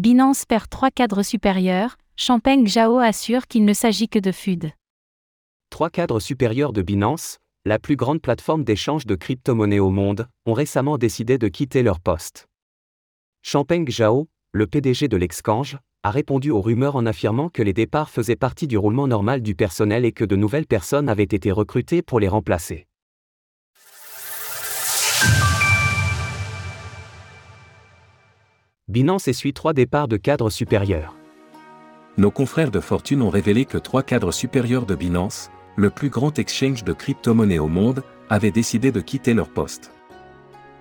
Binance perd trois cadres supérieurs, Champagne Zhao assure qu'il ne s'agit que de FUD. Trois cadres supérieurs de Binance, la plus grande plateforme d'échange de crypto-monnaies au monde, ont récemment décidé de quitter leur poste. Champagne Zhao, le PDG de l'exchange, a répondu aux rumeurs en affirmant que les départs faisaient partie du roulement normal du personnel et que de nouvelles personnes avaient été recrutées pour les remplacer. Binance essuie trois départs de cadres supérieurs. Nos confrères de fortune ont révélé que trois cadres supérieurs de Binance, le plus grand exchange de crypto-monnaies au monde, avaient décidé de quitter leur poste.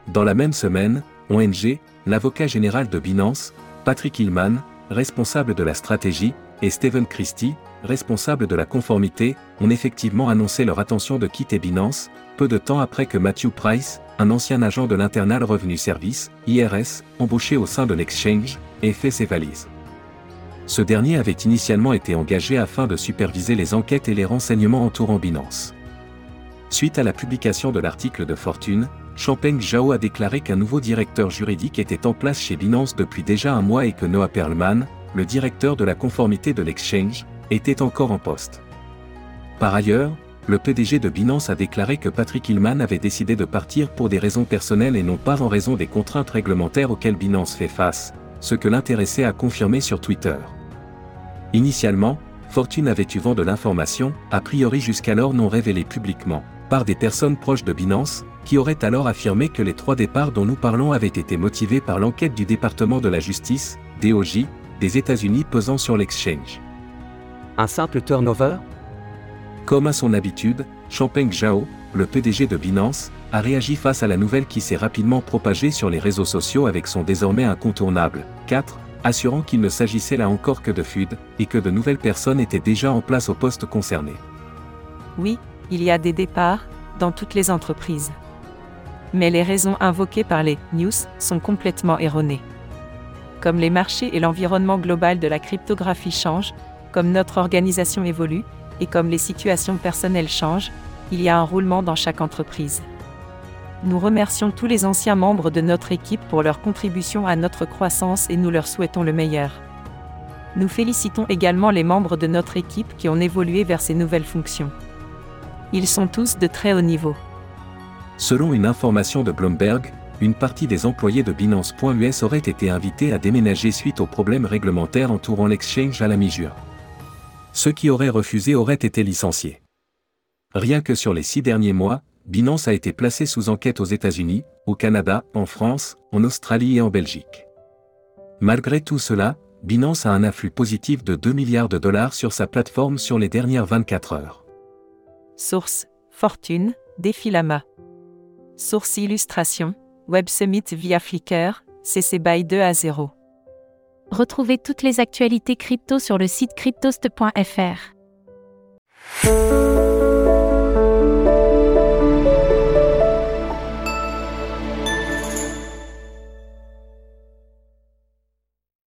Dans la même semaine, ONG, l'avocat général de Binance, Patrick Hillman, responsable de la stratégie, et Stephen Christie, responsable de la conformité, ont effectivement annoncé leur intention de quitter Binance, peu de temps après que Matthew Price, un ancien agent de l'Internal Revenue Service, IRS, embauché au sein de l'exchange, ait fait ses valises. Ce dernier avait initialement été engagé afin de superviser les enquêtes et les renseignements entourant Binance. Suite à la publication de l'article de Fortune, Champagne Zhao a déclaré qu'un nouveau directeur juridique était en place chez Binance depuis déjà un mois et que Noah Perlman, le directeur de la conformité de l'exchange, était encore en poste. Par ailleurs, le PDG de Binance a déclaré que Patrick Hillman avait décidé de partir pour des raisons personnelles et non pas en raison des contraintes réglementaires auxquelles Binance fait face, ce que l'intéressait à confirmer sur Twitter. Initialement, Fortune avait eu vent de l'information, a priori jusqu'alors non révélée publiquement, par des personnes proches de Binance, qui auraient alors affirmé que les trois départs dont nous parlons avaient été motivés par l'enquête du département de la justice, DOJ, des États-Unis pesant sur l'exchange. Un simple turnover? Comme à son habitude, Champagne Zhao, le PDG de Binance, a réagi face à la nouvelle qui s'est rapidement propagée sur les réseaux sociaux avec son désormais incontournable 4, assurant qu'il ne s'agissait là encore que de FUD, et que de nouvelles personnes étaient déjà en place au poste concerné. Oui, il y a des départs, dans toutes les entreprises. Mais les raisons invoquées par les news sont complètement erronées. Comme les marchés et l'environnement global de la cryptographie changent, comme notre organisation évolue, et comme les situations personnelles changent, il y a un roulement dans chaque entreprise. Nous remercions tous les anciens membres de notre équipe pour leur contribution à notre croissance et nous leur souhaitons le meilleur. Nous félicitons également les membres de notre équipe qui ont évolué vers ces nouvelles fonctions. Ils sont tous de très haut niveau. Selon une information de Bloomberg, une partie des employés de Binance.us auraient été invités à déménager suite aux problèmes réglementaires entourant l'exchange à la mi-juin. Ceux qui auraient refusé auraient été licenciés. Rien que sur les six derniers mois, Binance a été placé sous enquête aux États-Unis, au Canada, en France, en Australie et en Belgique. Malgré tout cela, Binance a un afflux positif de 2 milliards de dollars sur sa plateforme sur les dernières 24 heures. Source Fortune, Défilama. Source Illustration Web Summit via Flickr, CC BY 2 à 0. Retrouvez toutes les actualités crypto sur le site cryptost.fr.